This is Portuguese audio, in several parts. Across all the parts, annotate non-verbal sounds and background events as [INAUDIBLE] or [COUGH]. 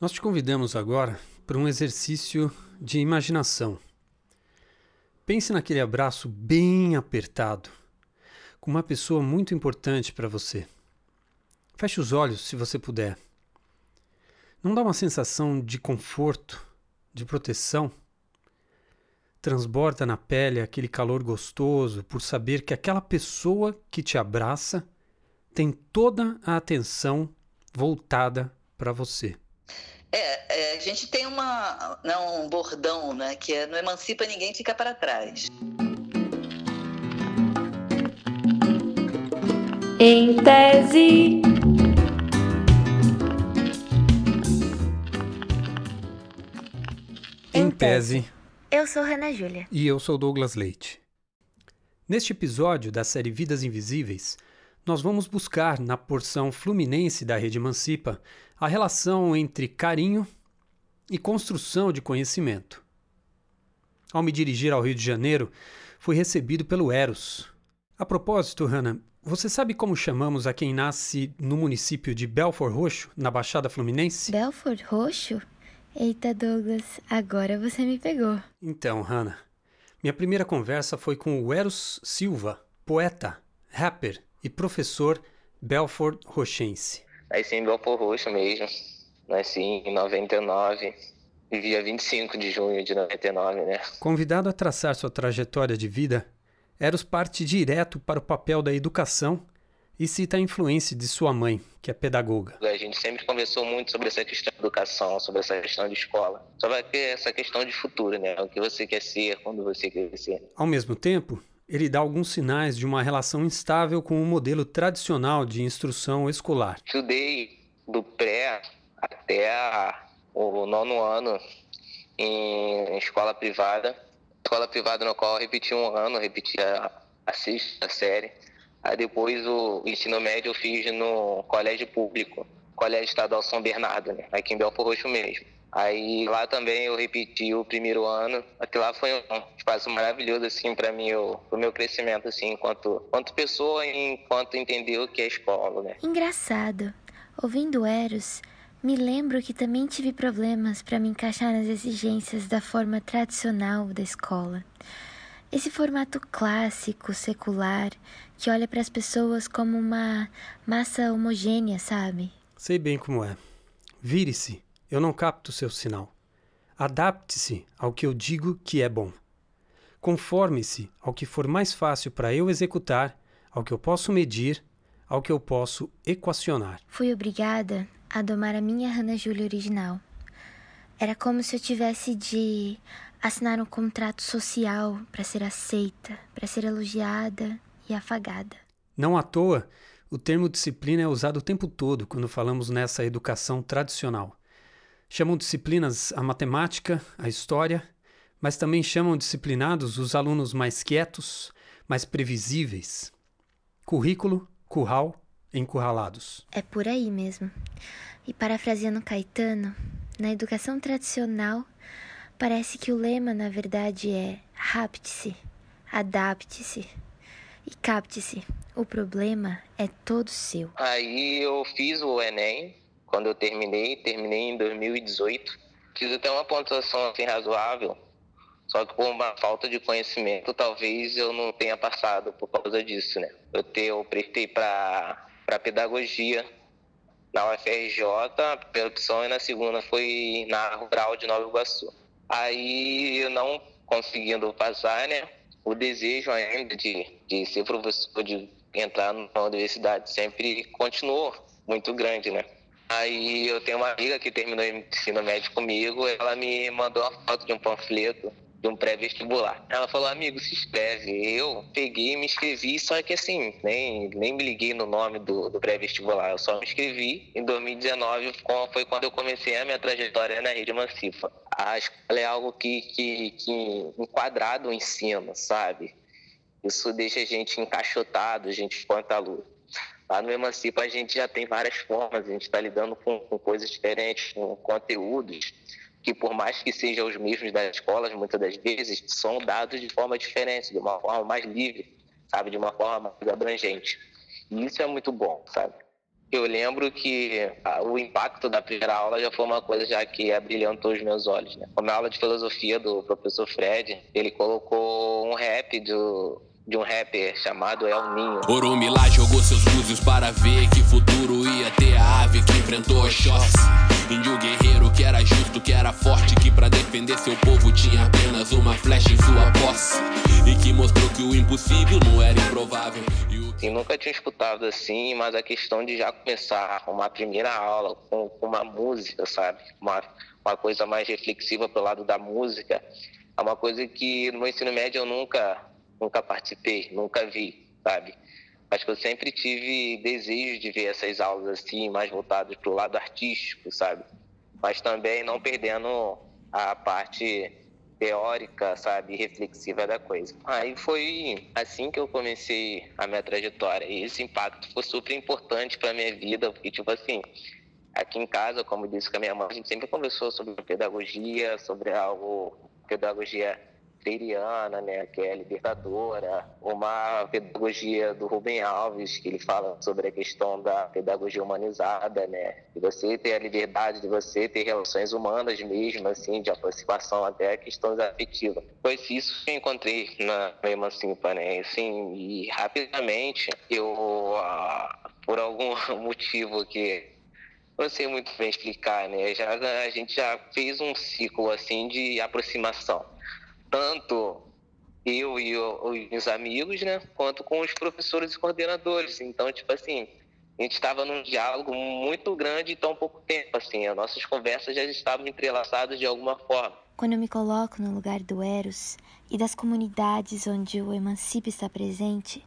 Nós te convidamos agora para um exercício de imaginação. Pense naquele abraço bem apertado com uma pessoa muito importante para você. Feche os olhos se você puder. Não dá uma sensação de conforto, de proteção? Transborda na pele aquele calor gostoso por saber que aquela pessoa que te abraça tem toda a atenção voltada para você. É, é, a gente tem uma, não, um bordão, né, que é não emancipa ninguém, fica para trás. Em tese. Em tese. Eu sou Ana Júlia. E eu sou Douglas Leite. Neste episódio da série Vidas Invisíveis, nós vamos buscar na porção fluminense da Rede Emancipa a relação entre carinho e construção de conhecimento. Ao me dirigir ao Rio de Janeiro, fui recebido pelo Eros. A propósito, Hannah, você sabe como chamamos a quem nasce no município de Belfort Roxo, na Baixada Fluminense? Belfort Roxo? Eita, Douglas, agora você me pegou. Então, Hannah, minha primeira conversa foi com o Eros Silva, poeta, rapper e professor Belfort Roxense. Nasci em Belfort Roxo mesmo. Nasci em 99, dia 25 de junho de 99, né? Convidado a traçar sua trajetória de vida, Eros parte direto para o papel da educação e cita a influência de sua mãe, que é pedagoga. A gente sempre conversou muito sobre essa questão de educação, sobre essa questão de escola, sobre essa questão de futuro, né? O que você quer ser quando você crescer. Ao mesmo tempo, ele dá alguns sinais de uma relação instável com o modelo tradicional de instrução escolar. Estudei do pré até o nono ano em escola privada. Escola privada no qual eu repeti um ano, repeti a, a sexta série. Aí depois o ensino médio eu fiz no colégio público, Colégio Estadual São Bernardo, né? aqui em Belfor Roxo mesmo. Aí lá também eu repeti o primeiro ano. Aquilo lá foi um espaço maravilhoso assim para mim, o pro meu crescimento assim, enquanto, enquanto pessoa e enquanto entender o que é escola, né? Engraçado. Ouvindo Eros, me lembro que também tive problemas para me encaixar nas exigências da forma tradicional da escola. Esse formato clássico, secular, que olha para as pessoas como uma massa homogênea, sabe? Sei bem como é. Vire-se eu não capto seu sinal. Adapte-se ao que eu digo que é bom. Conforme-se ao que for mais fácil para eu executar, ao que eu posso medir, ao que eu posso equacionar. Fui obrigada a domar a minha Hannah Júlia original. Era como se eu tivesse de assinar um contrato social para ser aceita, para ser elogiada e afagada. Não à toa, o termo disciplina é usado o tempo todo quando falamos nessa educação tradicional. Chamam disciplinas a matemática, a história, mas também chamam disciplinados os alunos mais quietos, mais previsíveis. Currículo, curral, encurralados. É por aí mesmo. E parafraseando Caetano, na educação tradicional, parece que o lema, na verdade, é rapte-se, adapte-se e capte-se. O problema é todo seu. Aí eu fiz o Enem, quando eu terminei, terminei em 2018. Fiz até uma pontuação assim razoável, só que por uma falta de conhecimento, talvez eu não tenha passado por causa disso, né? Eu, te, eu prestei para pedagogia na UFRJ, pela opção, e na segunda foi na Rural de Nova Iguaçu. Aí, não conseguindo passar, né? O desejo ainda de, de ser professor, de entrar na universidade sempre continuou muito grande, né? Aí eu tenho uma amiga que terminou ensino médio comigo, ela me mandou uma foto de um panfleto de um pré-vestibular. Ela falou, amigo, se inscreve. Eu peguei e me inscrevi, só que assim, nem, nem me liguei no nome do, do pré-vestibular. Eu só me inscrevi. Em 2019 foi quando eu comecei a minha trajetória na Rede Emancipa. A escola é algo que, que, que enquadrado o ensino, sabe? Isso deixa a gente encaixotado, a gente espanta a luz. Lá no Emancipa a gente já tem várias formas, a gente está lidando com, com, coisas diferentes, com conteúdos que por mais que sejam os mesmos das escolas, muitas das vezes são dados de forma diferente, de uma forma mais livre, sabe, de uma forma mais abrangente. E isso é muito bom, sabe? eu lembro que o impacto da primeira aula já foi uma coisa já que abrilhantou os meus olhos. Né? Como a aula de filosofia do professor Fred, ele colocou um rap do, de um rapper chamado El Ninho. Orumilá jogou seus búzios para ver que futuro ia ter a ave que enfrentou Oxóssi. Índio guerreiro que era justo, que era forte, que para defender seu povo tinha apenas uma flecha em sua posse. E que mostrou que o impossível não era improvável. E o... Sim, nunca tinha escutado assim, mas a questão de já começar uma primeira aula com, com uma música, sabe? Uma, uma coisa mais reflexiva pelo lado da música, é uma coisa que no ensino médio eu nunca nunca participei, nunca vi, sabe? Acho que eu sempre tive desejo de ver essas aulas assim, mais voltadas para o lado artístico, sabe? Mas também não perdendo a parte teórica, sabe, reflexiva da coisa. Aí foi assim que eu comecei a minha trajetória e esse impacto foi super importante para minha vida, porque tipo assim, aqui em casa, como disse com a minha mãe, a gente sempre conversou sobre pedagogia, sobre algo pedagogia freiriana, né, que é libertadora, uma pedagogia do Rubem Alves, que ele fala sobre a questão da pedagogia humanizada, né, de você ter a liberdade de você ter relações humanas mesmo, assim, de aproximação até questões afetivas. Foi isso eu encontrei na Emancipa, né, assim, e rapidamente eu, ah, por algum [LAUGHS] motivo que não sei muito bem explicar, né? Já, a gente já fez um ciclo assim de aproximação tanto eu e os amigos, né, quanto com os professores e coordenadores. Então, tipo assim, a gente estava num diálogo muito grande em tão pouco tempo, assim, as nossas conversas já estavam entrelaçadas de alguma forma. Quando eu me coloco no lugar do Eros e das comunidades onde o Emancipe está presente,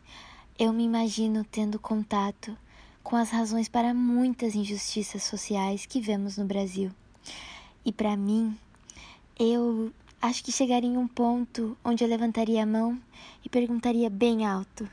eu me imagino tendo contato com as razões para muitas injustiças sociais que vemos no Brasil. E para mim, eu Acho que chegaria em um ponto onde eu levantaria a mão e perguntaria bem alto: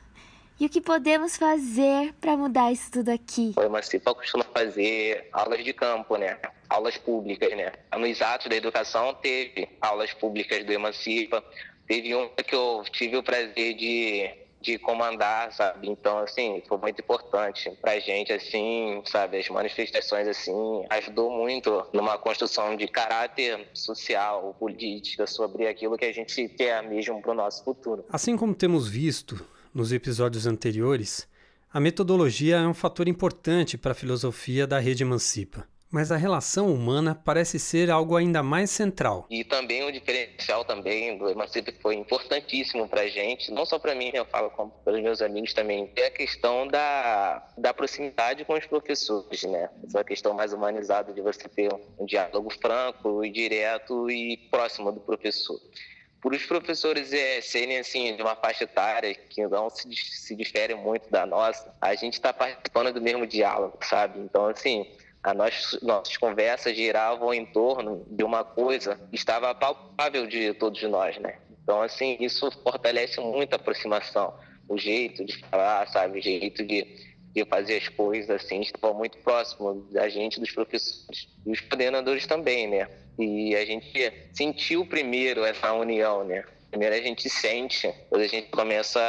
e o que podemos fazer para mudar isso tudo aqui? O Emancipa costuma fazer aulas de campo, né? Aulas públicas, né? Nos atos da educação teve aulas públicas do Emancipa. Teve uma que eu tive o prazer de de comandar, sabe? Então, assim, foi muito importante pra gente, assim, sabe? As manifestações, assim, ajudou muito numa construção de caráter social, política, sobre aquilo que a gente quer mesmo pro nosso futuro. Assim como temos visto nos episódios anteriores, a metodologia é um fator importante para a filosofia da rede Emancipa mas a relação humana parece ser algo ainda mais central. E também o diferencial também do Emancipe foi importantíssimo para a gente, não só para mim, eu falo os meus amigos também, é a questão da, da proximidade com os professores, né? Essa questão mais humanizada de você ter um diálogo franco e direto e próximo do professor por os professores é, serem assim de uma faixa etária que não se, se difere muito da nossa, a gente está participando do mesmo diálogo, sabe? Então assim, nós, nossas conversas giravam em torno de uma coisa que estava palpável de todos nós, né? Então, assim, isso fortalece muito a aproximação, o jeito de falar, sabe? O jeito de, de fazer as coisas, assim, estava muito próximo da gente, dos professores e os coordenadores também, né? E a gente sentiu primeiro essa união, né? Primeiro a gente sente, depois a gente começa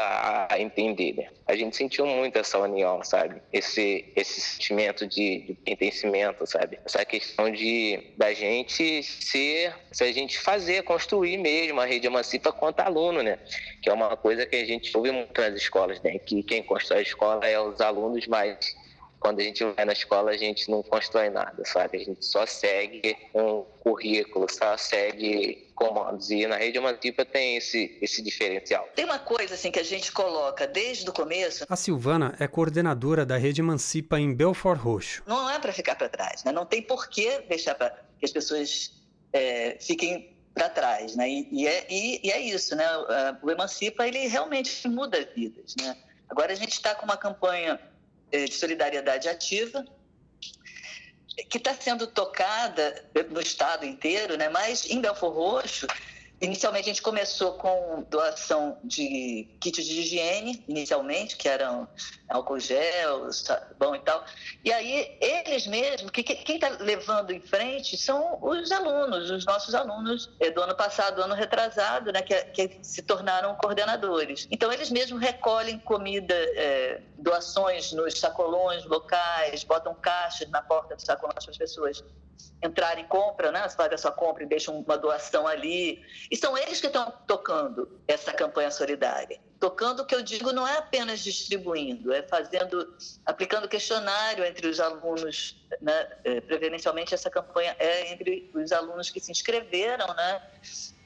a entender, né? A gente sentiu muito essa união, sabe? Esse, esse sentimento de, de pertencimento, sabe? Essa questão de da gente ser, se a gente fazer, construir mesmo a rede emancipa quanto aluno, né? Que é uma coisa que a gente ouve muito nas escolas, né? Que quem constrói a escola é os alunos, mas quando a gente vai na escola, a gente não constrói nada, sabe? A gente só segue um currículo, só segue comandos. E na rede Emancipa tem esse, esse diferencial. Tem uma coisa assim que a gente coloca desde o começo. A Silvana é coordenadora da rede Emancipa em Belfort Roxo. Não é para ficar para trás, né? Não tem por que deixar pra, que as pessoas é, fiquem para trás, né? E, e, é, e, e, é, isso, né? O Emancipa ele realmente muda vidas, né? Agora a gente está com uma campanha de solidariedade ativa, que está sendo tocada no estado inteiro, né? mas em Belfor Roxo Inicialmente a gente começou com doação de kits de higiene, inicialmente, que eram álcool gel, sabão e tal. E aí eles mesmos, que, quem está levando em frente são os alunos, os nossos alunos é, do ano passado, do ano retrasado, né, que, que se tornaram coordenadores. Então eles mesmos recolhem comida, é, doações nos sacolões locais, botam caixas na porta dos sacolões para as pessoas entrarem, compra, né? Você a sua compra e deixa uma doação ali. E são eles que estão tocando essa campanha solidária. Tocando, o que eu digo, não é apenas distribuindo, é fazendo, aplicando questionário entre os alunos, né? É, preferencialmente essa campanha é entre os alunos que se inscreveram, né?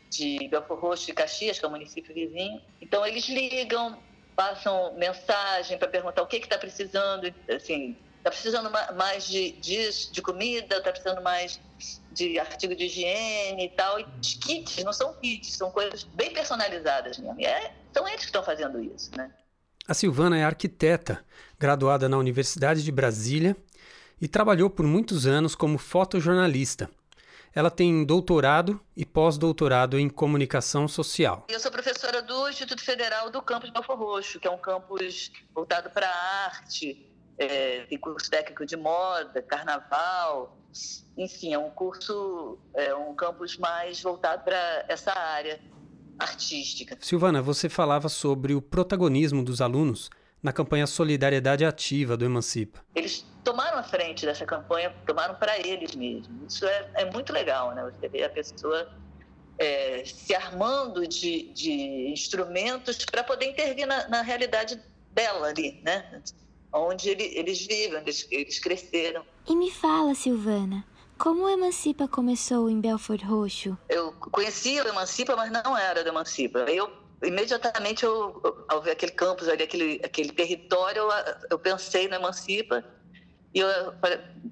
De Belfort Roxo e Caxias, que é o município vizinho. Então, eles ligam, passam mensagem para perguntar o que está precisando, assim, está precisando mais de, de, de comida, está precisando mais de artigo de higiene e tal. E kits, não são kits, são coisas bem personalizadas mesmo. É, são eles que estão fazendo isso, né? A Silvana é arquiteta, graduada na Universidade de Brasília e trabalhou por muitos anos como fotojornalista. Ela tem doutorado e pós-doutorado em comunicação social. Eu sou professora do Instituto Federal do Campus Belfor Roxo, que é um campus voltado para a arte, é, tem curso técnico de moda, carnaval, enfim, é um curso, é um campus mais voltado para essa área artística. Silvana, você falava sobre o protagonismo dos alunos na campanha Solidariedade Ativa do Emancipa. Eles tomaram a frente dessa campanha, tomaram para eles mesmos. Isso é, é, muito legal, né? Você vê a pessoa é, se armando de, de instrumentos para poder intervir na, na realidade dela ali, né? Onde ele, eles vivem, onde eles, eles cresceram. E me fala, Silvana, como o Emancipa começou em Belford Roxo? Eu conhecia o Emancipa, mas não era do Emancipa. Eu imediatamente eu, ao ver aquele campus ali, aquele, aquele território, eu, eu pensei no Emancipa e eu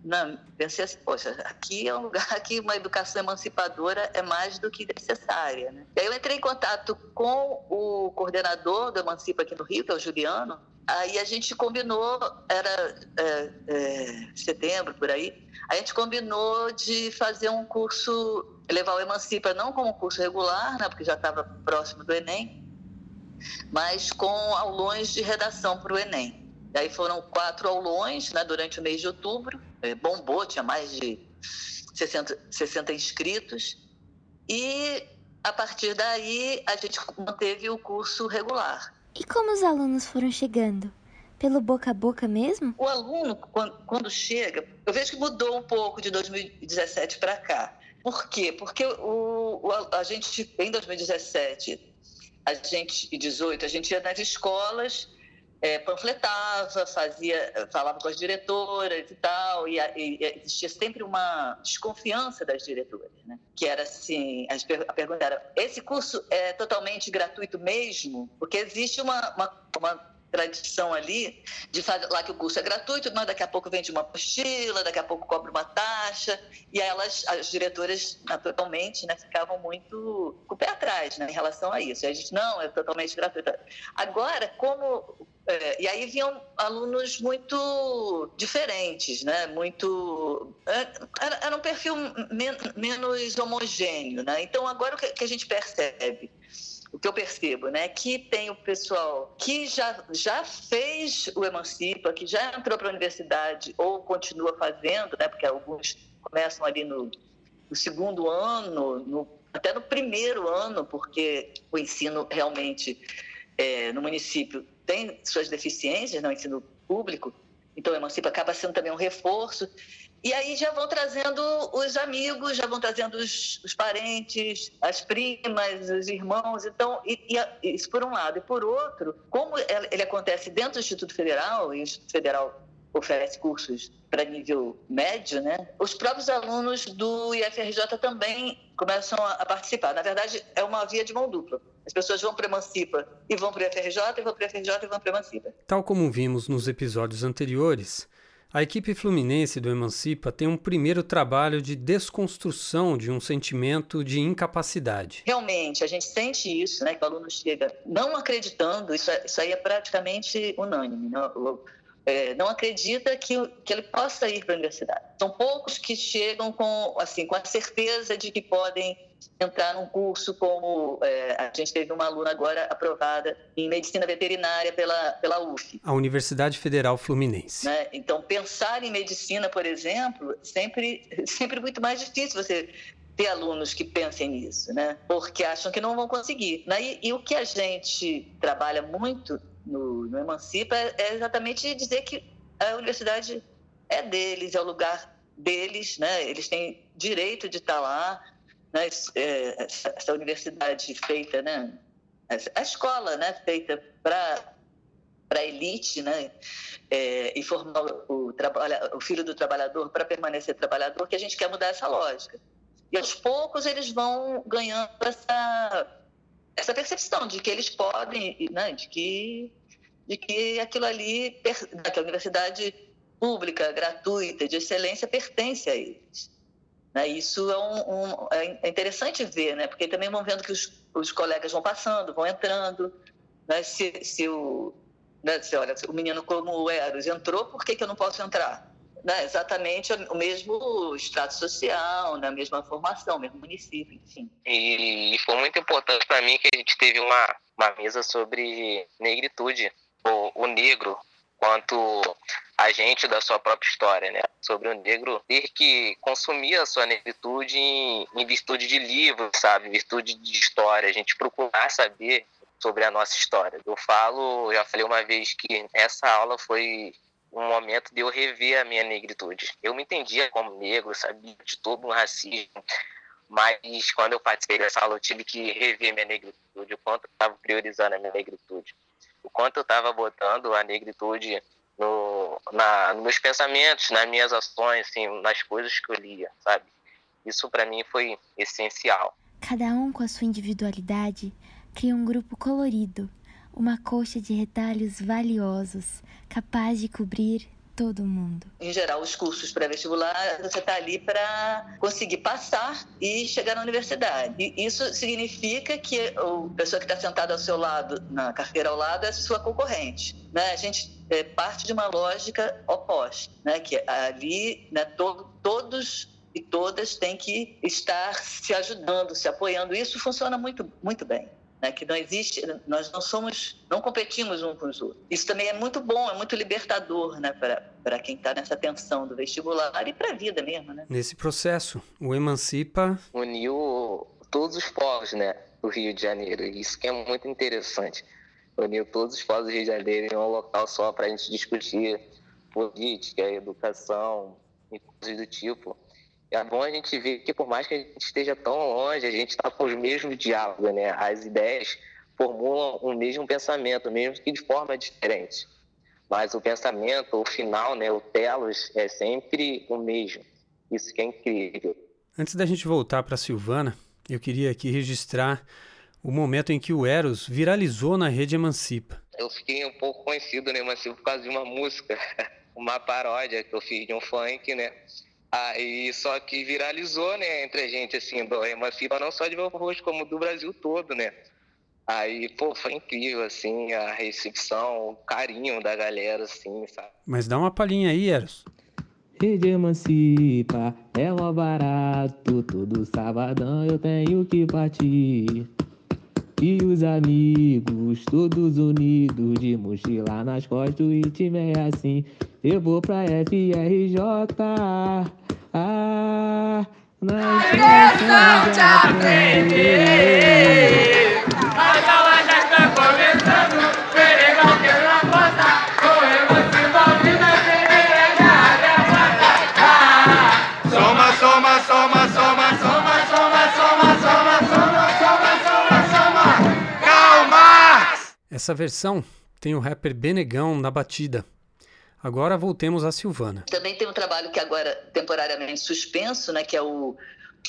não, pensei assim, poxa, aqui é um lugar [LAUGHS] que uma educação emancipadora é mais do que necessária. Né? E aí eu entrei em contato com o coordenador do Emancipa aqui no Rio, que é o Juliano, Aí a gente combinou, era é, é, setembro, por aí, a gente combinou de fazer um curso, levar o Emancipa não como um curso regular, né, porque já estava próximo do Enem, mas com aulões de redação para o Enem. E aí foram quatro aulões né, durante o mês de outubro, é, bombou, tinha mais de 60, 60 inscritos, e a partir daí a gente manteve o curso regular. E como os alunos foram chegando? Pelo boca a boca mesmo? O aluno, quando chega, eu vejo que mudou um pouco de 2017 para cá. Por quê? Porque o, o, a gente, em 2017 a gente, e 18, a gente ia nas escolas é, panfletava, fazia, falava com as diretoras e tal, e, e, existia sempre uma desconfiança das diretoras, né? Que era assim, a pergunta era, esse curso é totalmente gratuito mesmo? Porque existe uma, uma, uma tradição ali de falar que o curso é gratuito, mas daqui a pouco vende uma apostila, daqui a pouco cobra uma taxa, e elas, as diretoras, naturalmente, né, ficavam muito com o pé atrás né, em relação a isso. E a gente, não, é totalmente gratuito. Agora, como é, e aí vinham alunos muito diferentes, né? Muito é, era, era um perfil men, menos homogêneo, né? Então agora o que a gente percebe o que eu percebo, né, que tem o pessoal que já, já fez o Emancipa, que já entrou para a universidade ou continua fazendo, né, porque alguns começam ali no, no segundo ano, no, até no primeiro ano, porque o ensino realmente é, no município tem suas deficiências no ensino público, então o Emancipa acaba sendo também um reforço. E aí já vão trazendo os amigos, já vão trazendo os, os parentes, as primas, os irmãos. Então, e, e, isso por um lado. E por outro, como ele acontece dentro do Instituto Federal, e o Instituto Federal oferece cursos para nível médio, né? Os próprios alunos do IFRJ também começam a, participar. Na verdade, é uma via de mão dupla. As pessoas vão para a Emancipa e vão para o IFRJ, e vão para o IFRJ e vão para a Emancipa. Tal como vimos nos episódios anteriores, a equipe fluminense do Emancipa tem um primeiro trabalho de desconstrução de um sentimento de incapacidade. Realmente, a gente sente isso, né? Que o aluno chega não acreditando, isso, é, isso aí é praticamente unânime. Né? é, não acredita que, que ele possa ir para a universidade. São poucos que chegam com, assim, com a certeza de que podem entrar num curso como é, a gente teve uma aluna agora aprovada em medicina veterinária pela, pela UF. A Universidade Federal Fluminense. Né? Então, pensar em medicina, por exemplo, sempre, sempre muito mais difícil você ter alunos que pensem nisso, né? Porque acham que não vão conseguir. Né? E, e o que a gente trabalha muito no, no Emancipa é, é exatamente dizer que a universidade é deles, é o lugar deles, né? Eles têm direito de estar lá, né? É, essa universidade feita, né? A escola, né? Feita para para a elite, né? É, e formar o, o filho do trabalhador para permanecer trabalhador, que a gente quer mudar essa lógica. E aos poucos eles vão ganhando essa, essa percepção de que eles podem, né? de, que, de que aquilo ali, que a universidade pública, gratuita, de excelência, pertence a eles. Né? Isso é, um, um, é interessante ver, né? porque também vão vendo que os, os colegas vão passando, vão entrando. Né? Se, se, o, né? se olha, o menino como o Eros entrou, por que, que eu não posso entrar? Né? Exatamente o mesmo extrato social, né? a mesma formação, mesmo município, enfim. E foi muito importante para mim que a gente teve uma, uma mesa sobre negritude, o, o negro, quanto agente da sua própria história, né? Sobre o negro que consumir a sua negritude em, em virtude de livros, sabe? Em virtude de história. A gente procurar saber sobre a nossa história. Eu falo, já falei uma vez que essa aula foi um momento de eu rever a minha negritude. Eu me entendia como negro, sabia de todo um racismo, mas quando eu participei dessa aula eu tive que rever minha negritude, o quanto eu estava priorizando a minha negritude, o quanto eu estava botando a negritude no, na, nos meus pensamentos, nas minhas ações, assim, nas coisas que eu lia, sabe? Isso para mim foi essencial. Cada um com a sua individualidade cria um grupo colorido, uma coxa de retalhos valiosos, capaz de cobrir todo mundo. Em geral, os cursos pré-vestibular, você está ali para conseguir passar e chegar na universidade. E isso significa que a pessoa que está sentada ao seu lado, na carteira ao lado, é sua concorrente. Né? A gente é, parte de uma lógica oposta, né? que ali né, to todos e todas têm que estar se ajudando, se apoiando. Isso funciona muito, muito bem né, que não existe, nós não somos, não competimos uns com os outros. Isso também é muito bom, é muito libertador, né, para quem está nessa tensão do vestibular e para a vida mesmo, né. Nesse processo, o Emancipa uniu todos os povos, né, do Rio de Janeiro. Isso que é muito interessante. Uniu todos os povos do Rio de Janeiro em um local só para a gente discutir política, educação e coisas do tipo. É bom a gente ver que por mais que a gente esteja tão longe, a gente está com os mesmos diálogos, né? As ideias formulam o mesmo pensamento, mesmo que de forma diferente. Mas o pensamento, o final, né, o telos, é sempre o mesmo. Isso que é incrível. Antes da gente voltar para Silvana, eu queria aqui registrar o momento em que o Eros viralizou na rede Emancipa. Eu fiquei um pouco conhecido no Emancipa por causa de uma música, [LAUGHS] uma paródia que eu fiz de um funk, né? Aí só que viralizou, né, entre a gente, assim, do Emancipa, não só de Belo Rosto, como do Brasil todo, né? Aí, pô, foi incrível, assim, a recepção, o carinho da galera, assim, sabe? Mas dá uma palhinha aí, Eros. Rede Emancipa é mó barato, todo sabadão eu tenho que partir. E os amigos, todos unidos, de mochila nas costas, e time é assim. Eu vou pra FRJ. Ah, na de aprender. Essa versão tem o rapper Benegão na batida. Agora voltemos a Silvana. Também tem um trabalho que agora temporariamente suspenso, né, que é o,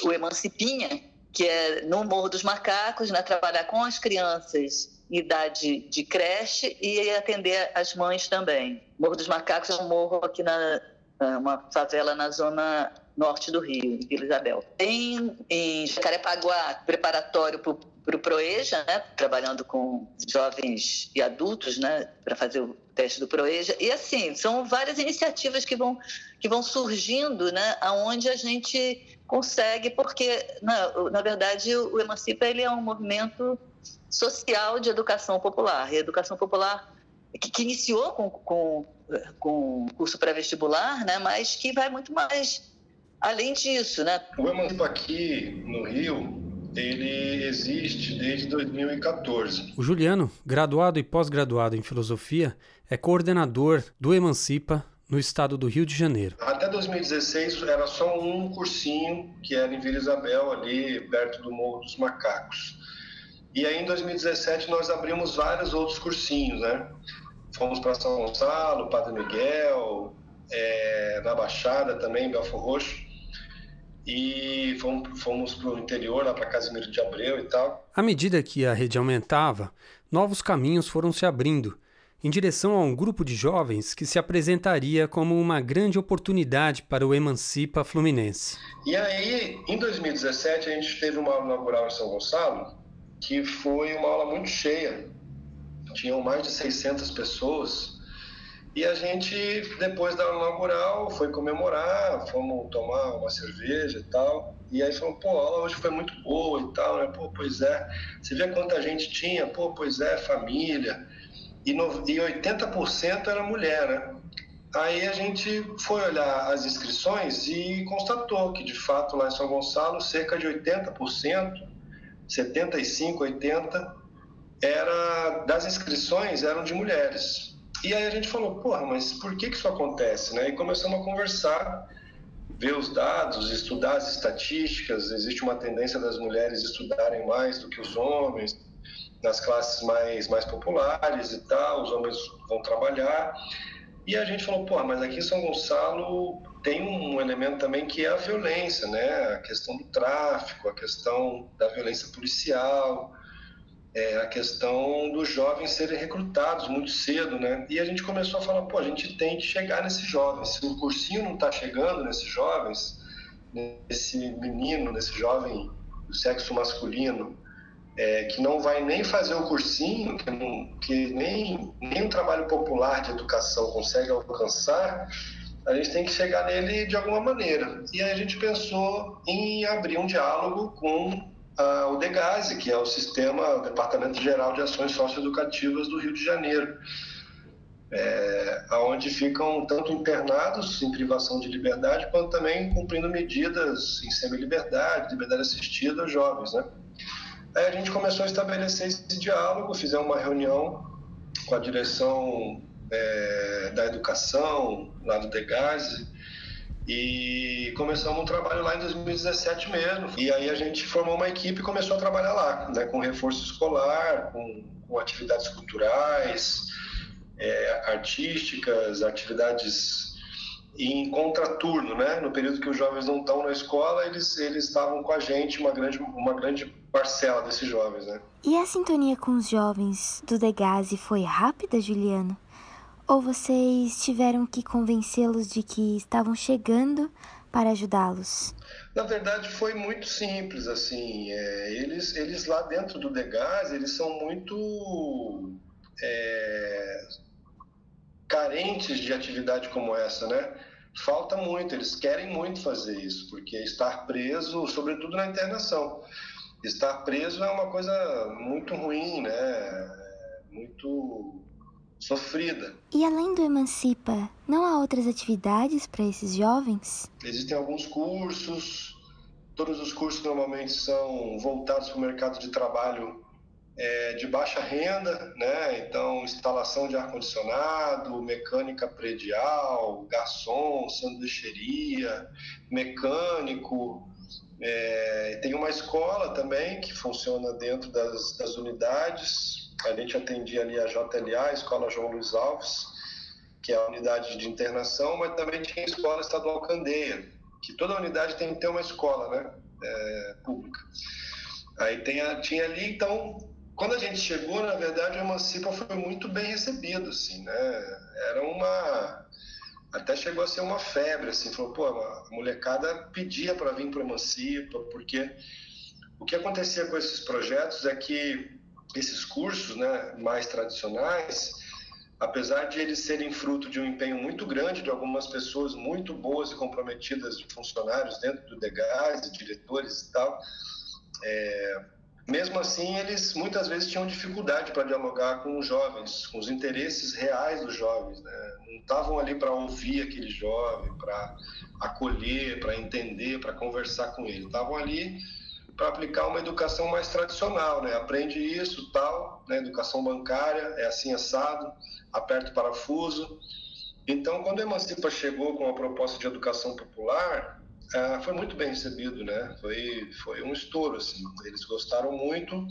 o Emancipinha, que é no Morro dos Macacos, né, trabalhar com as crianças em idade de creche e atender as mães também. Morro dos Macacos é um morro aqui na uma favela na zona norte do Rio, Vila Isabel. Tem em Jacarepaguá preparatório para o Proeja, né, trabalhando com jovens e adultos, né, para fazer o teste do Proeja. E assim, são várias iniciativas que vão que vão surgindo, né, aonde a gente consegue, porque, na, na verdade, o Emancipa ele é um movimento social de educação popular. E a educação popular que, que iniciou com, com, com curso pré-vestibular, né, mas que vai muito mais além disso. Né? O Emancipa aqui no Rio, ele existe desde 2014. O Juliano, graduado e pós-graduado em filosofia, é coordenador do Emancipa no estado do Rio de Janeiro. Até 2016 era só um cursinho que era em Vila Isabel, ali perto do Morro dos Macacos. E aí em 2017 nós abrimos vários outros cursinhos, né? Fomos para São Gonçalo, Padre Miguel, é, na Baixada também, Belfor Roxo. E fomos, fomos para o interior, lá para Casimiro de Abreu e tal. À medida que a rede aumentava, novos caminhos foram se abrindo em direção a um grupo de jovens que se apresentaria como uma grande oportunidade para o Emancipa Fluminense. E aí, em 2017, a gente teve uma aula inaugural em São Gonçalo, que foi uma aula muito cheia. Tinham mais de 600 pessoas. E a gente, depois da inaugural, foi comemorar, fomos tomar uma cerveja e tal. E aí falou, pô, a aula hoje foi muito boa e tal, né? Pô, pois é. Você vê quanta gente tinha? Pô, pois é, família e, no, e 80% era mulher, né? Aí a gente foi olhar as inscrições e constatou que, de fato, lá em São Gonçalo, cerca de 80%, 75, 80, era, das inscrições eram de mulheres. E aí a gente falou, porra, mas por que, que isso acontece? Né? E começamos a conversar, ver os dados, estudar as estatísticas. Existe uma tendência das mulheres estudarem mais do que os homens nas classes mais, mais populares e tal, os homens vão trabalhar. E a gente falou, pô, mas aqui em São Gonçalo tem um elemento também que é a violência, né? A questão do tráfico, a questão da violência policial, é, a questão dos jovens serem recrutados muito cedo, né? E a gente começou a falar, pô, a gente tem que chegar nesses jovens. Se o cursinho não está chegando nesses jovens, nesse menino, nesse jovem do sexo masculino, é, que não vai nem fazer o cursinho, que, não, que nem, nem um trabalho popular de educação consegue alcançar, a gente tem que chegar nele de alguma maneira. E aí a gente pensou em abrir um diálogo com a, DEGASE, que é o sistema, Departamento Geral de Ações Socioeducativas do Rio de Janeiro, é, onde ficam tanto internados em privação de liberdade, quanto também cumprindo medidas em semi-liberdade, liberdade assistida jovens, né? Aí a gente começou a estabelecer esse diálogo, fizemos uma reunião com a direção é, da educação lá do Degase e começamos um trabalho lá em 2017 mesmo. E aí a gente formou uma equipe e começou a trabalhar lá, né, com reforço escolar, com, com atividades culturais, é, artísticas, atividades em contraturno, né? No período que os jovens não estão na escola, eles eles estavam com a gente, uma grande uma grande parcela desses jovens, né? E a sintonia com os jovens do Degase foi rápida, Juliano? Ou vocês tiveram que convencê-los de que estavam chegando para ajudá-los? Na verdade, foi muito simples, assim. É, eles, eles lá dentro do Degase, eles são muito é, carentes de atividade como essa, né? falta muito, eles querem muito fazer isso, porque estar preso, sobretudo na internação, estar preso é uma coisa muito ruim, né? Muito sofrida. E além do Emancipa, não há outras atividades para esses jovens? Existem alguns cursos, todos os cursos normalmente são voltados para o mercado de trabalho é, de baixa renda, né? Então, instalação de ar-condicionado, mecânica predial, garçom, sanduicheria, mecânico. É, tem uma escola também que funciona dentro das, das unidades. A gente atendia ali a JLA, a Escola João Luiz Alves, que é a unidade de internação, mas também tinha a Escola Estadual Candeia, que toda unidade tem que ter uma escola né, é, pública. Aí tem a, tinha ali, então, quando a gente chegou, na verdade, o Emancipa foi muito bem recebido, assim, né? Era uma... Até chegou a ser uma febre, assim, falou, pô, a molecada pedia para vir para o Emancipa, porque o que acontecia com esses projetos é que esses cursos, né, mais tradicionais, apesar de eles serem fruto de um empenho muito grande de algumas pessoas muito boas e comprometidas de funcionários dentro do DEGAS, diretores e tal, é, mesmo assim eles muitas vezes tinham dificuldade para dialogar com os jovens, com os interesses reais dos jovens, né? não estavam ali para ouvir aquele jovem, para acolher, para entender, para conversar com ele, estavam ali para aplicar uma educação mais tradicional, né? Aprende isso, tal, né? Educação bancária é assim assado, aperta o parafuso. Então, quando a Emancipa chegou com a proposta de educação popular, é, foi muito bem recebido, né? Foi foi um estouro assim. Eles gostaram muito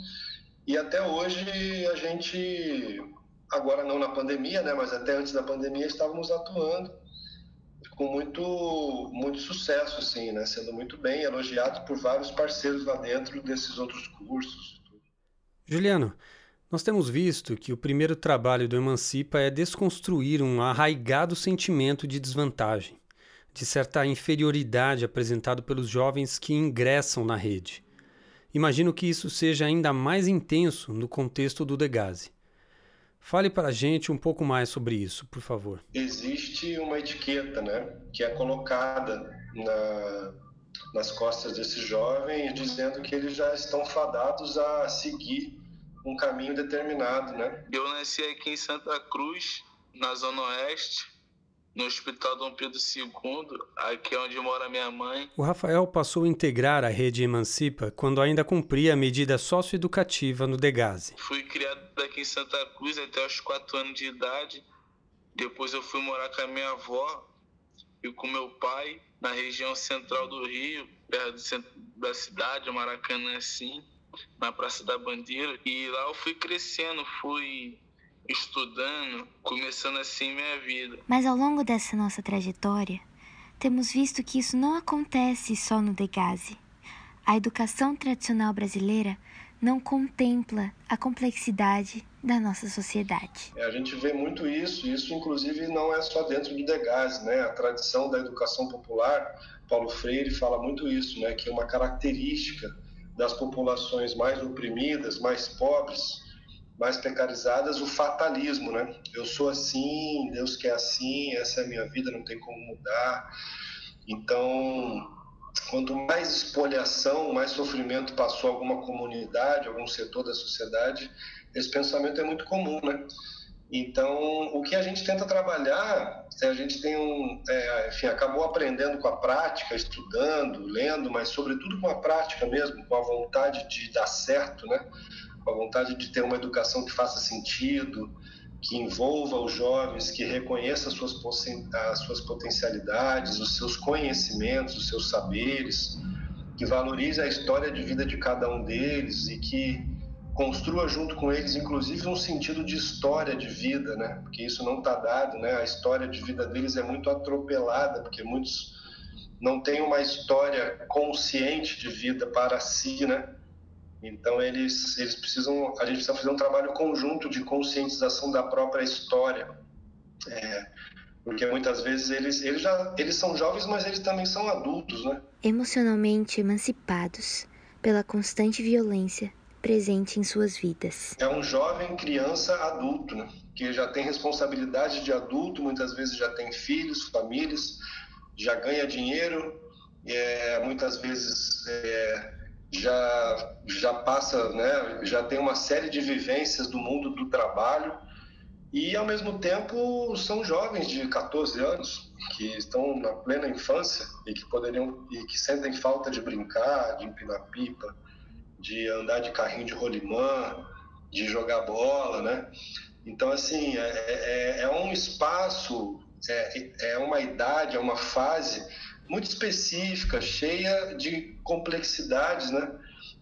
e até hoje a gente agora não na pandemia, né? Mas até antes da pandemia estávamos atuando com muito, muito sucesso, assim, né? Sendo muito bem elogiado por vários parceiros lá dentro desses outros cursos. Juliano, nós temos visto que o primeiro trabalho do Emancipa é desconstruir um arraigado sentimento de desvantagem, de certa inferioridade apresentado pelos jovens que ingressam na rede. Imagino que isso seja ainda mais intenso no contexto do Degase. Fale para a gente um pouco mais sobre isso, por favor. Existe uma etiqueta, né, que é colocada na, nas costas desses jovens, dizendo que eles já estão fadados a seguir um caminho determinado, né? Eu nasci aqui em Santa Cruz, na Zona Oeste, no Hospital Dom Pedro II, aqui é onde mora minha mãe. O Rafael passou a integrar a rede Emancipa quando ainda cumpria a medida socioeducativa no Degase. Fui criado aqui em Santa Cruz até os 4 anos de idade. Depois eu fui morar com a minha avó e com meu pai na região central do Rio, perto da cidade, Maracanã, assim, na Praça da Bandeira. E lá eu fui crescendo, fui estudando, começando assim minha vida. Mas ao longo dessa nossa trajetória, temos visto que isso não acontece só no Degase. A educação tradicional brasileira não contempla a complexidade da nossa sociedade. É, a gente vê muito isso, isso inclusive não é só dentro do Degase, né? A tradição da educação popular, Paulo Freire fala muito isso, né? Que é uma característica das populações mais oprimidas, mais pobres, mais precarizadas, o fatalismo, né? Eu sou assim, Deus quer assim, essa é a minha vida, não tem como mudar. Então, quanto mais espoliação, mais sofrimento passou alguma comunidade, algum setor da sociedade, esse pensamento é muito comum, né? Então, o que a gente tenta trabalhar, a gente tem um, é, enfim, acabou aprendendo com a prática, estudando, lendo, mas sobretudo com a prática mesmo, com a vontade de dar certo, né? Com a vontade de ter uma educação que faça sentido, que envolva os jovens, que reconheça as suas, as suas potencialidades, os seus conhecimentos, os seus saberes, que valorize a história de vida de cada um deles e que construa junto com eles, inclusive, um sentido de história de vida, né? Porque isso não está dado, né? A história de vida deles é muito atropelada, porque muitos não têm uma história consciente de vida para si, né? Então eles eles precisam, a gente precisa fazer um trabalho conjunto de conscientização da própria história, é, porque muitas vezes eles eles já eles são jovens, mas eles também são adultos, né? Emocionalmente emancipados pela constante violência presente em suas vidas. É um jovem, criança, adulto, né? que já tem responsabilidade de adulto, muitas vezes já tem filhos, famílias, já ganha dinheiro, é, muitas vezes é, já, já passa, né, já tem uma série de vivências do mundo do trabalho e, ao mesmo tempo, são jovens de 14 anos que estão na plena infância e que poderiam e que sentem falta de brincar, de empinar pipa, de andar de carrinho de rolimã, de jogar bola, né? Então, assim, é, é, é um espaço, é, é uma idade, é uma fase muito específica, cheia de complexidades, né?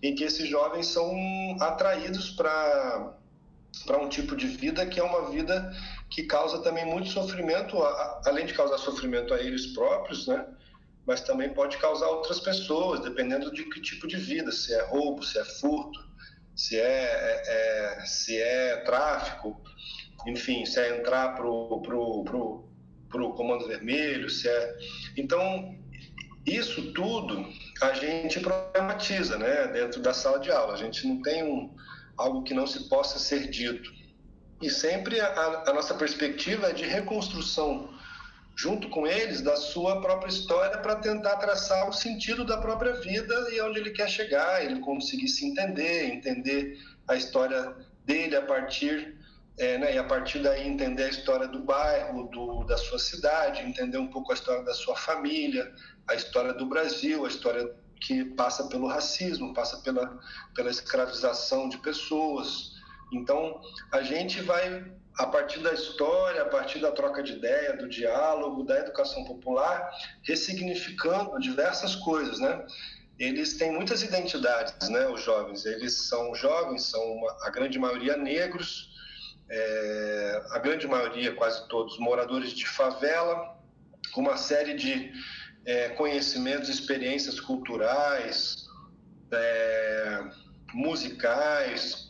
Em que esses jovens são atraídos para para um tipo de vida que é uma vida que causa também muito sofrimento, além de causar sofrimento a eles próprios, né? Mas também pode causar outras pessoas, dependendo de que tipo de vida, se é roubo, se é furto, se é, é, é se é tráfico, enfim, se é entrar pro pro, pro para o Comando Vermelho, se é. Então, isso tudo a gente problematiza, né, dentro da sala de aula. A gente não tem um, algo que não se possa ser dito. e sempre a, a nossa perspectiva é de reconstrução junto com eles da sua própria história para tentar traçar o sentido da própria vida e onde ele quer chegar, ele conseguir se entender, entender a história dele a partir é, né, e a partir daí entender a história do bairro, do, da sua cidade, entender um pouco a história da sua família, a história do Brasil, a história que passa pelo racismo, passa pela, pela escravização de pessoas. Então, a gente vai a partir da história, a partir da troca de ideia, do diálogo, da educação popular, ressignificando diversas coisas, né? Eles têm muitas identidades, né? Os jovens, eles são jovens, são uma, a grande maioria negros, é, a grande maioria, quase todos, moradores de favela, com uma série de é, conhecimentos, experiências culturais, é, musicais,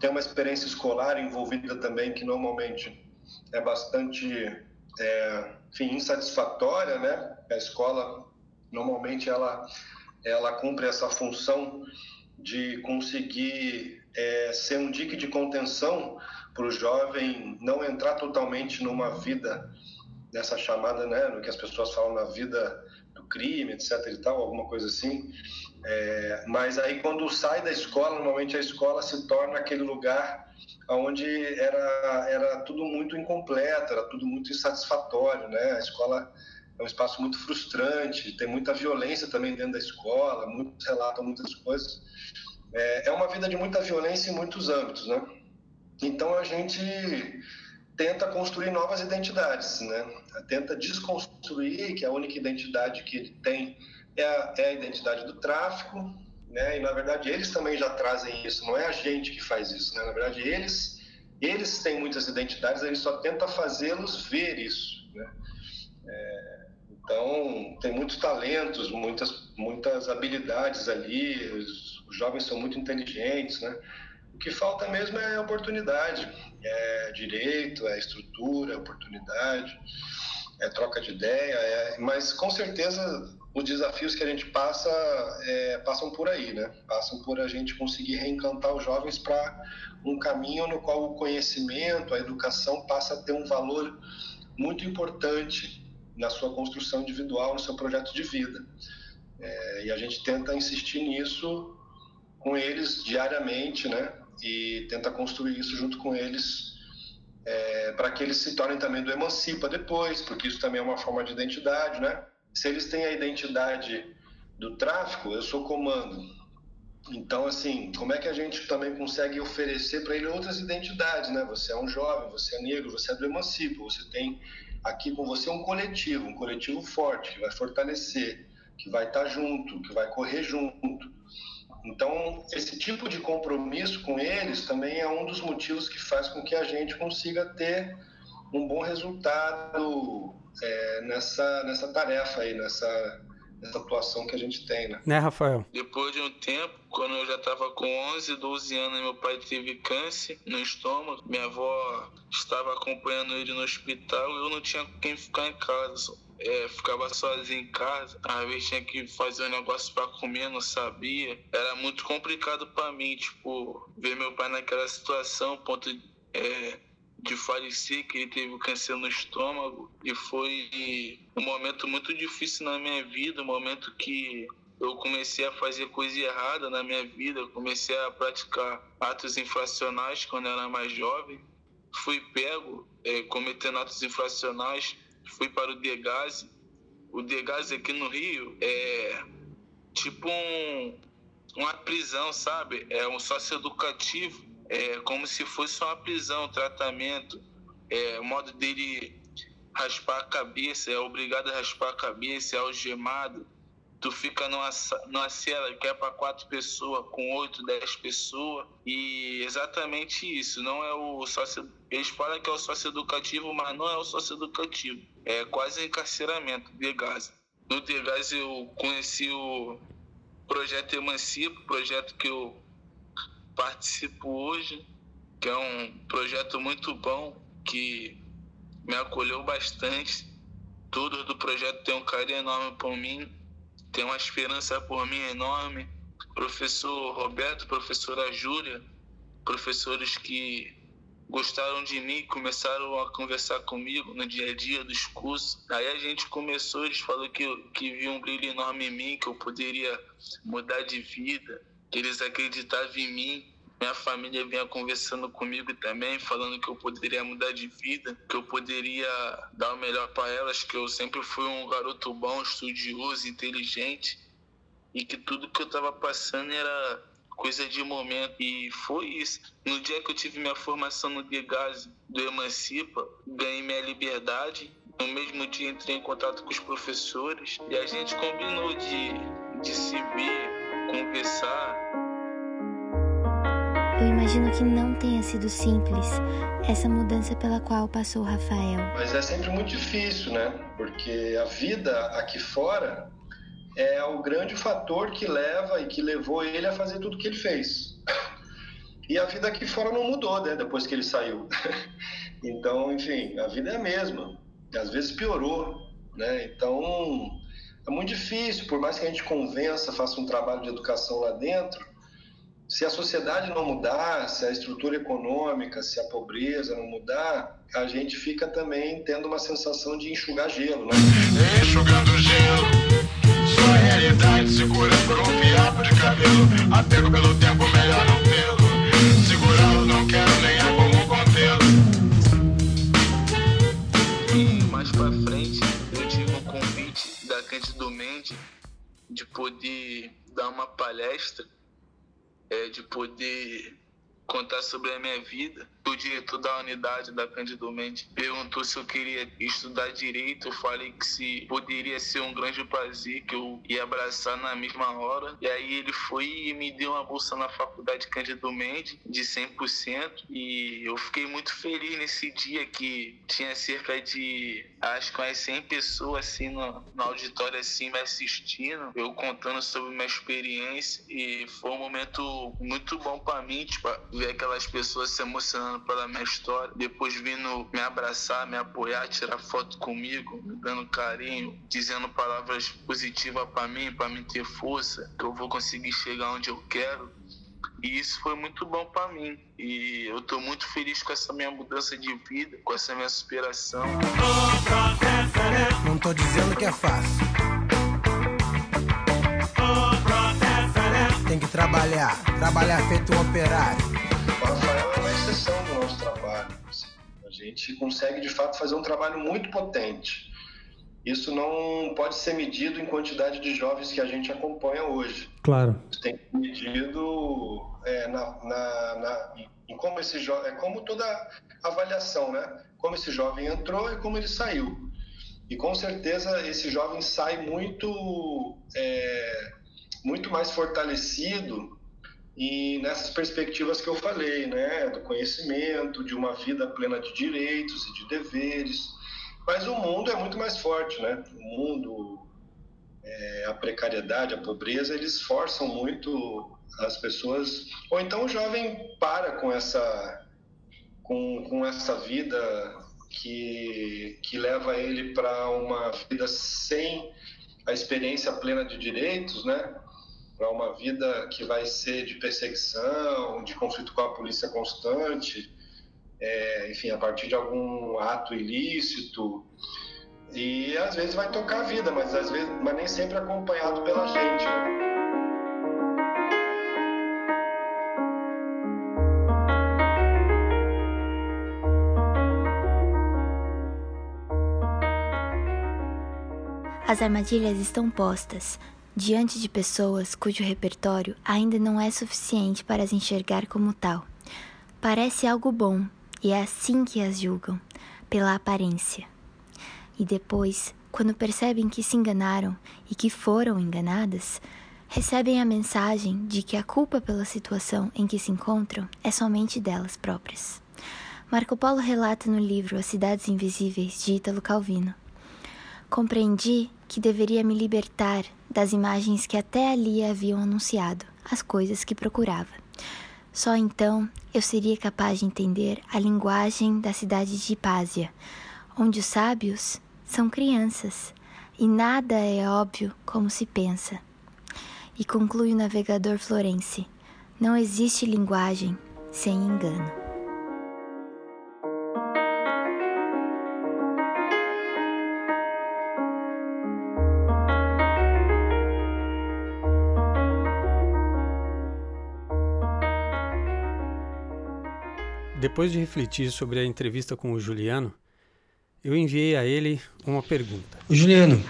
tem uma experiência escolar envolvida também que normalmente é bastante é, enfim, insatisfatória, né? A escola normalmente ela ela cumpre essa função de conseguir é, ser um dique de contenção para o jovem não entrar totalmente numa vida dessa chamada, né, no que as pessoas falam na vida do crime, etc e tal, alguma coisa assim, é, mas aí quando sai da escola, normalmente a escola se torna aquele lugar onde era, era tudo muito incompleto, era tudo muito insatisfatório, né? A escola é um espaço muito frustrante, tem muita violência também dentro da escola, muitos relatam muitas coisas. É, é uma vida de muita violência em muitos âmbitos, né? Então a gente tenta construir novas identidades, né? Tenta desconstruir que a única identidade que ele tem é a, é a identidade do tráfico, né? E na verdade eles também já trazem isso, não é a gente que faz isso, né? Na verdade eles eles têm muitas identidades, gente só tenta fazê-los ver isso, né? É, então tem muitos talentos, muitas muitas habilidades ali, os, os jovens são muito inteligentes, né? O que falta mesmo é oportunidade, é direito, é estrutura, é oportunidade, é troca de ideia, é, mas com certeza os desafios que a gente passa é, passam por aí, né? Passam por a gente conseguir reencantar os jovens para um caminho no qual o conhecimento, a educação passa a ter um valor muito importante na sua construção individual, no seu projeto de vida. É, e a gente tenta insistir nisso com eles diariamente, né? E tenta construir isso junto com eles é, para que eles se tornem também do Emancipa depois, porque isso também é uma forma de identidade, né? se eles têm a identidade do tráfico, eu sou comando. Então, assim, como é que a gente também consegue oferecer para ele outras identidades, né? Você é um jovem, você é negro, você é do emancipo, você tem aqui com você um coletivo, um coletivo forte, que vai fortalecer, que vai estar tá junto, que vai correr junto. Então, esse tipo de compromisso com eles também é um dos motivos que faz com que a gente consiga ter um bom resultado é, nessa, nessa tarefa aí, nessa, nessa atuação que a gente tem, né? Né, Rafael? Depois de um tempo, quando eu já estava com 11, 12 anos, meu pai teve câncer no estômago, minha avó estava acompanhando ele no hospital, eu não tinha quem ficar em casa, é, ficava sozinho em casa, às vezes tinha que fazer um negócio para comer, não sabia. Era muito complicado para mim, tipo, ver meu pai naquela situação, ponto é, de falecer, que ele teve câncer no estômago. E foi um momento muito difícil na minha vida, um momento que eu comecei a fazer coisa errada na minha vida, comecei a praticar atos infracionais quando eu era mais jovem, fui pego é, cometendo atos infracionais, fui para o Degase. O Degase aqui no Rio é tipo um, uma prisão, sabe? É um sócio educativo é como se fosse uma prisão, um tratamento. É, o modo dele raspar a cabeça, é obrigado a raspar a cabeça, é algemado. Tu fica numa, numa cela que é para quatro pessoas, com oito, dez pessoas. E exatamente isso. Não é o sócio. Eles falam que é o sócio educativo, mas não é o sócio educativo. É quase encarceramento de gás. No Degás eu conheci o projeto Emancipo, projeto que eu participo hoje, que é um projeto muito bom, que me acolheu bastante. Todos do projeto têm um carinho enorme por mim, tem uma esperança por mim enorme. Professor Roberto, professora Júlia, professores que gostaram de mim, começaram a conversar comigo no dia a dia dos cursos. Aí a gente começou, eles falaram que, que viam um brilho enorme em mim, que eu poderia mudar de vida, que eles acreditavam em mim. Minha família vinha conversando comigo também, falando que eu poderia mudar de vida, que eu poderia dar o melhor para elas, que eu sempre fui um garoto bom, estudioso, inteligente, e que tudo que eu estava passando era coisa de momento. E foi isso. No dia que eu tive minha formação no Degase do Emancipa, ganhei minha liberdade. No mesmo dia entrei em contato com os professores e a gente combinou de, de se ver, conversar. Eu imagino que não tenha sido simples essa mudança pela qual passou o Rafael. Mas é sempre muito difícil, né? Porque a vida aqui fora é o grande fator que leva e que levou ele a fazer tudo que ele fez. E a vida aqui fora não mudou, né? Depois que ele saiu. [LAUGHS] Então, enfim, a vida é a mesma. Às vezes piorou, né? Então, é muito difícil, por mais que a gente convença, faça um trabalho de educação lá dentro, se a sociedade não mudar, se a estrutura econômica, se a pobreza não mudar, a gente fica também tendo uma sensação de enxugar gelo, né? [LAUGHS] Enxugando gelo, sua realidade segura por um fiapo de cabelo. Apego pelo contar sobre a minha vida. O diretor da unidade da Cândido Mendes perguntou se eu queria estudar direito. Eu falei que se poderia ser um grande prazer, que eu ia abraçar na mesma hora. E aí ele foi e me deu uma bolsa na faculdade Cândido Mendes de 100%. E eu fiquei muito feliz nesse dia que tinha cerca de, acho que umas 100 pessoas assim no, no auditório assim me assistindo. Eu contando sobre minha experiência. E foi um momento muito bom para mim, tipo, ver aquelas pessoas se emocionando pela minha história, depois vindo me abraçar, me apoiar, tirar foto comigo, me dando carinho, dizendo palavras positivas para mim, para me ter força, que eu vou conseguir chegar onde eu quero. E isso foi muito bom para mim. E eu tô muito feliz com essa minha mudança de vida, com essa minha superação. Não tô dizendo que é fácil. Tem que trabalhar, trabalhar feito um operário. Trabalho. assim. A gente consegue, de fato, fazer um trabalho muito potente. Isso não pode ser medido em quantidade de jovens que a gente acompanha hoje. Claro. Isso tem que ser medido é, na, na, na- em como esse jovem, é como toda avaliação, né? Como esse jovem entrou e como ele saiu. E com certeza esse jovem sai muito, é, muito mais fortalecido e nessas perspectivas que eu falei, né? Do conhecimento, de uma vida plena de direitos e de deveres. Mas o mundo é muito mais forte, né? O mundo, é, a precariedade, a pobreza, eles forçam muito as pessoas. Ou então o jovem para com essa, com, com essa vida que, que leva ele para uma vida sem a experiência plena de direitos, né? Para uma vida que vai ser de perseguição, de conflito com a polícia constante, é, enfim, a partir de algum ato ilícito. E às vezes vai tocar a vida, mas às vezes, mas nem sempre acompanhado pela gente. né? As armadilhas estão postas diante de pessoas cujo repertório ainda não é suficiente para as enxergar como tal. Parece algo bom e é assim que as julgam, pela aparência. E depois, quando percebem que se enganaram e que foram enganadas, recebem a mensagem de que a culpa pela situação em que se encontram é somente delas próprias. Marco Polo relata no livro As Cidades Invisíveis de Ítalo Calvino. Compreendi que deveria me libertar das imagens que até ali haviam anunciado as coisas que procurava. Só então eu seria capaz de entender a linguagem da cidade de Hipásia, onde os sábios são crianças e nada é óbvio como se pensa. E conclui o navegador florense: não existe linguagem sem engano. Depois de refletir sobre a entrevista com o Juliano, eu enviei a ele uma pergunta. Juliano,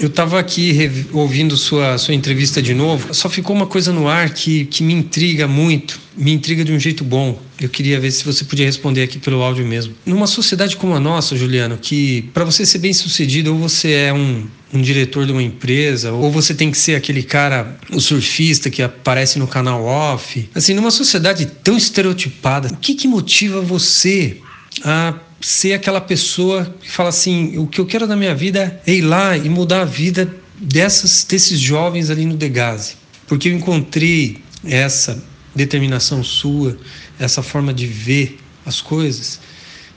eu estava aqui ouvindo sua, sua entrevista de novo. Só ficou uma coisa no ar que, que me intriga muito, me intriga de um jeito bom. Eu queria ver se você podia responder aqui pelo áudio mesmo. Numa sociedade como a nossa, Juliano, que para você ser bem sucedido, ou você é um, um diretor de uma empresa, ou você tem que ser aquele cara, o surfista que aparece no canal off. Assim, numa sociedade tão estereotipada, o que, que motiva você a ser aquela pessoa que fala assim: o que eu quero da minha vida é ir lá e mudar a vida dessas, desses jovens ali no Degase. Porque eu encontrei essa determinação sua, essa forma de ver as coisas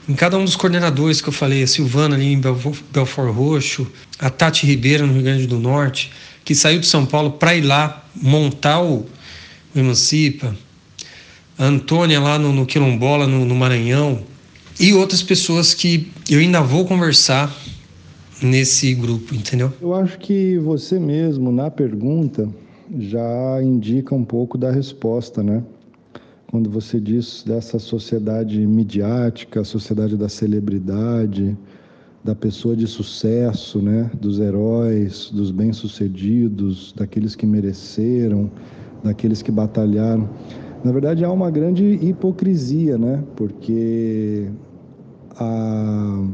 em cada um dos coordenadores que eu falei, a Silvana ali em Belfort Roxo, a Tati Ribeiro no Rio Grande do Norte, que saiu de São Paulo para ir lá montar o Emancipa, a Antônia lá no, no Quilombola, no, no Maranhão, e outras pessoas que eu ainda vou conversar nesse grupo, entendeu? Eu acho que você mesmo, na pergunta, já indica um pouco da resposta, né? Quando você diz dessa sociedade midiática, sociedade da celebridade, da pessoa de sucesso, né? Dos heróis, dos bem-sucedidos, daqueles que mereceram, daqueles que batalharam. Na verdade, há uma grande hipocrisia, né? Porque a,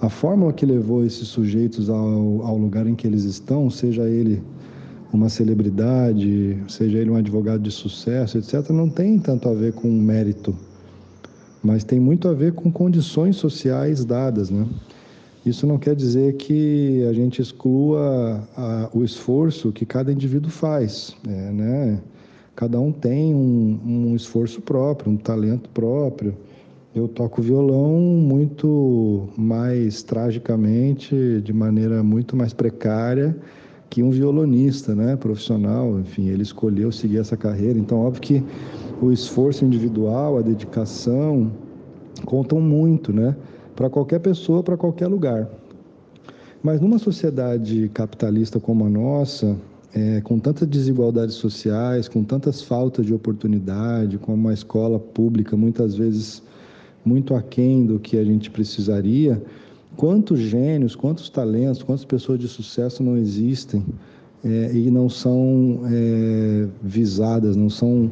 a fórmula que levou esses sujeitos ao, ao lugar em que eles estão, seja ele uma celebridade, seja ele um advogado de sucesso, etc., não tem tanto a ver com mérito, mas tem muito a ver com condições sociais dadas, né? Isso não quer dizer que a gente exclua a, o esforço que cada indivíduo faz, é, né? Cada um tem um, um esforço próprio, um talento próprio. Eu toco violão muito mais tragicamente, de maneira muito mais precária que um violonista, né, profissional. Enfim, ele escolheu seguir essa carreira. Então, óbvio que o esforço individual, a dedicação, contam muito, né, para qualquer pessoa, para qualquer lugar. Mas numa sociedade capitalista como a nossa, é, com tantas desigualdades sociais, com tantas faltas de oportunidade, com uma escola pública muitas vezes muito aquém do que a gente precisaria. Quantos gênios, quantos talentos, quantas pessoas de sucesso não existem é, e não são é, visadas, não são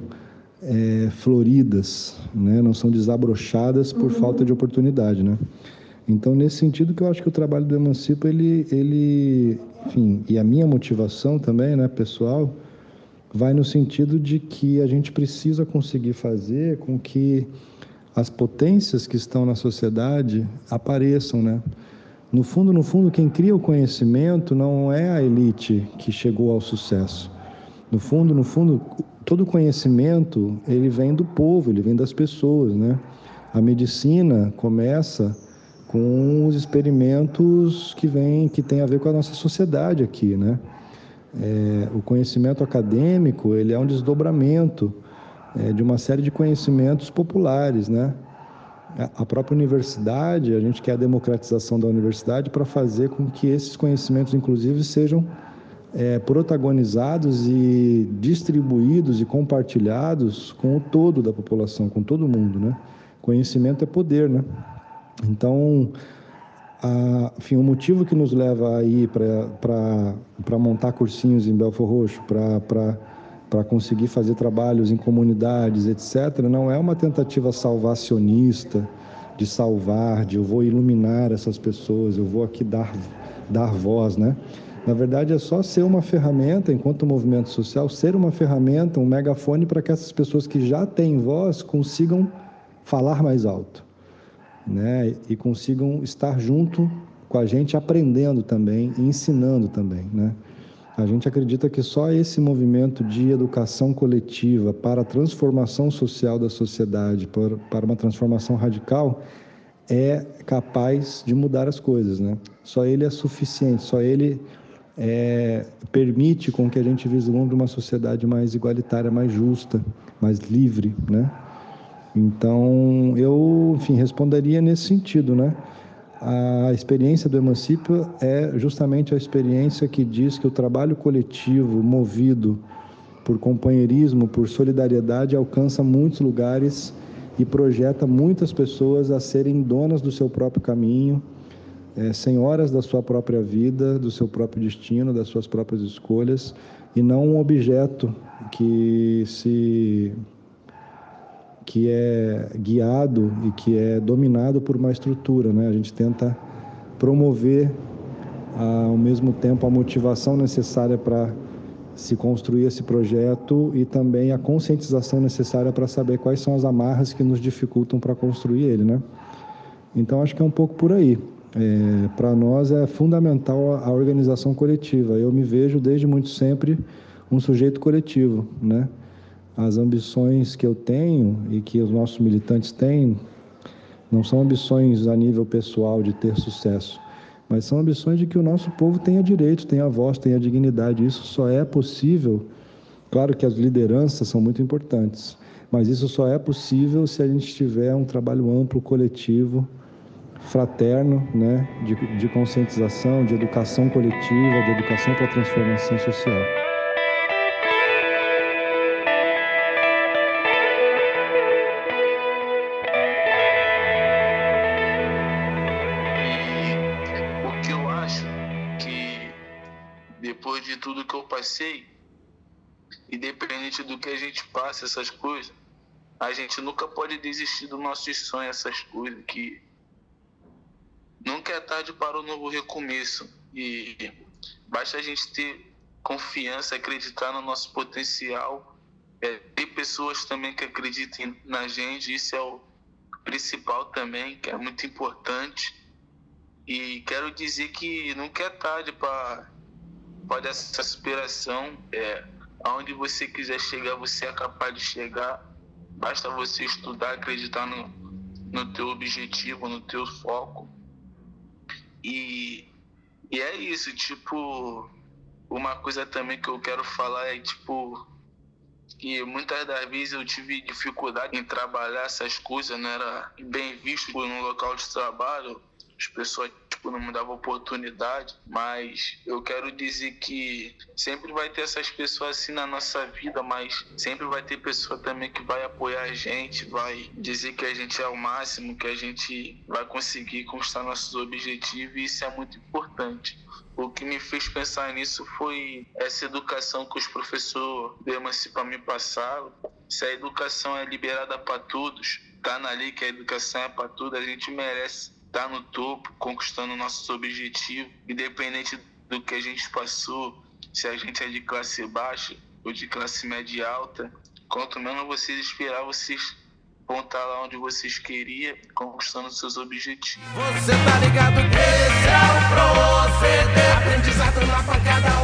é, floridas, né? não são desabrochadas por uhum. falta de oportunidade, né? Então, nesse sentido que eu acho que o trabalho do Emancipa, ele, ele, enfim, e a minha motivação também, né, pessoal, vai no sentido de que a gente precisa conseguir fazer com que as potências que estão na sociedade apareçam, né? No fundo, no fundo, quem cria o conhecimento não é a elite que chegou ao sucesso. No fundo, no fundo, todo conhecimento ele vem do povo, ele vem das pessoas, né? A medicina começa com os experimentos que vêm, que tem a ver com a nossa sociedade aqui, né? É, o conhecimento acadêmico ele é um desdobramento é, de uma série de conhecimentos populares, né? A própria universidade, a gente quer a democratização da universidade para fazer com que esses conhecimentos, inclusive, sejam é, protagonizados e distribuídos e compartilhados com o todo da população, com todo mundo, né? Conhecimento é poder, né? Então, a, enfim, o motivo que nos leva aí para montar cursinhos em Belfor Roxo, para para conseguir fazer trabalhos em comunidades, etc., não é uma tentativa salvacionista de salvar, de eu vou iluminar essas pessoas, eu vou aqui dar, dar voz, né? Na verdade, é só ser uma ferramenta, enquanto movimento social, ser uma ferramenta, um megafone para que essas pessoas que já têm voz consigam falar mais alto, né? E consigam estar junto com a gente, aprendendo também e ensinando também, né? A gente acredita que só esse movimento de educação coletiva para a transformação social da sociedade, para uma transformação radical, é capaz de mudar as coisas, né? Só ele é suficiente, só ele é, permite com que a gente vislumbre uma sociedade mais igualitária, mais justa, mais livre, né? Então, eu, enfim, responderia nesse sentido, né? A experiência do Emancipa é justamente a experiência que diz que o trabalho coletivo, movido por companheirismo, por solidariedade, alcança muitos lugares e projeta muitas pessoas a serem donas do seu próprio caminho, é, senhoras da sua própria vida, do seu próprio destino, das suas próprias escolhas, e não um objeto que se que é guiado e que é dominado por uma estrutura, né? A gente tenta promover ao mesmo tempo a motivação necessária para se construir esse projeto e também a conscientização necessária para saber quais são as amarras que nos dificultam para construir ele, né? Então acho que é um pouco por aí. É, para nós é fundamental a, a organização coletiva. Eu me vejo desde muito sempre um sujeito coletivo, né? As ambições que eu tenho e que os nossos militantes têm não são ambições a nível pessoal de ter sucesso mas são ambições de que o nosso povo tenha direito, tenha voz, tenha dignidade. Isso só é possível, claro que as lideranças são muito importantes, mas isso só é possível se a gente tiver um trabalho amplo, coletivo, fraterno, né, de, de conscientização, de educação coletiva, de educação para a transformação social. Essas coisas, a gente nunca pode desistir dos nossos sonhos, essas coisas, que nunca é tarde para o um novo recomeço. E basta a gente ter confiança, acreditar no nosso potencial, é, ter pessoas também que acreditem na gente, isso é o principal também, que é muito importante. E quero dizer que nunca é tarde para essa aspiração, é, aonde você quiser chegar, você é capaz de chegar. Basta você estudar, acreditar no, no teu objetivo, no teu foco. E, e é isso, tipo, uma coisa também que eu quero falar é, tipo, que muitas das vezes eu tive dificuldade em trabalhar essas coisas, não era bem visto no local de trabalho, as pessoas tipo, não me dava oportunidade, mas eu quero dizer que sempre vai ter essas pessoas assim na nossa vida, mas sempre vai ter pessoa também que vai apoiar a gente, vai dizer que a gente é o máximo, que a gente vai conseguir conquistar nossos objetivos e isso é muito importante. O que me fez pensar nisso foi essa educação que os professores do Emancipa me passaram. Se a educação é liberada para todos, tá na lei que a educação é para todos, a gente merece tá no topo, conquistando nossos objetivos, independente do que a gente passou, se a gente é de classe baixa ou de classe média alta, quanto menos vocês esperar, vocês vão estar lá onde vocês queriam, conquistando seus objetivos. Você tá ligado? Esse é o proceder, aprendizado na pancada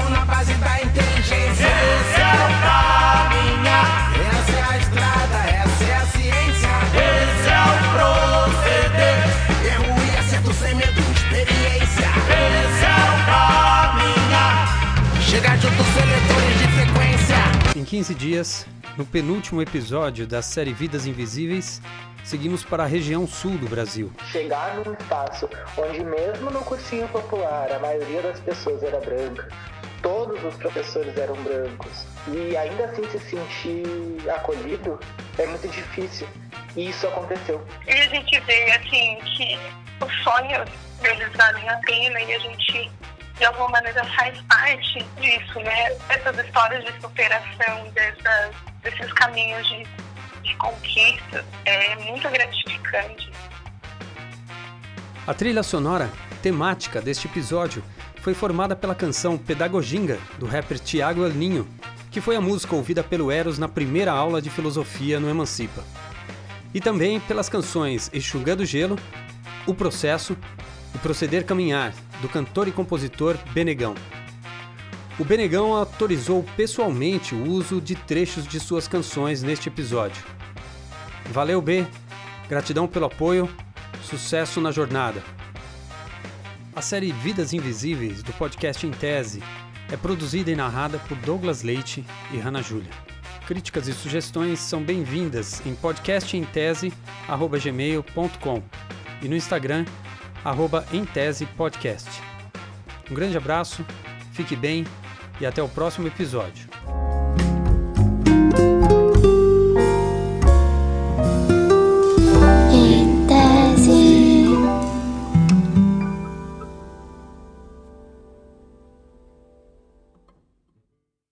Chegar junto seletores de frequência. Em 15 dias, no penúltimo episódio da série Vidas Invisíveis, seguimos para a região sul do Brasil. Chegar num espaço onde, mesmo no cursinho popular, a maioria das pessoas era branca, todos os professores eram brancos, e ainda assim se sentir acolhido é muito difícil. E isso aconteceu. E a gente vê, assim, que os sonhos deles valem a pena e a gente, de alguma maneira, faz parte disso, né? Essas histórias de superação, dessas, desses caminhos de, de conquista, é muito gratificante. A trilha sonora temática deste episódio foi formada pela canção Pedagoginga, do rapper Tiago El Ninho, que foi a música ouvida pelo Eros na primeira aula de filosofia no Emancipa. E também pelas canções Enxugando Gelo o Processo e Proceder Caminhar, do cantor e compositor Benegão. O Benegão autorizou pessoalmente o uso de trechos de suas canções neste episódio. Valeu, B! Gratidão pelo apoio, sucesso na jornada! A série Vidas Invisíveis, do podcast Em Tese, é produzida e narrada por Douglas Leite e Hannah Júlia. Críticas e sugestões são bem-vindas em podcastemtese.gmail.com e no Instagram, arroba em tese podcast. Um grande abraço, fique bem e até o próximo episódio.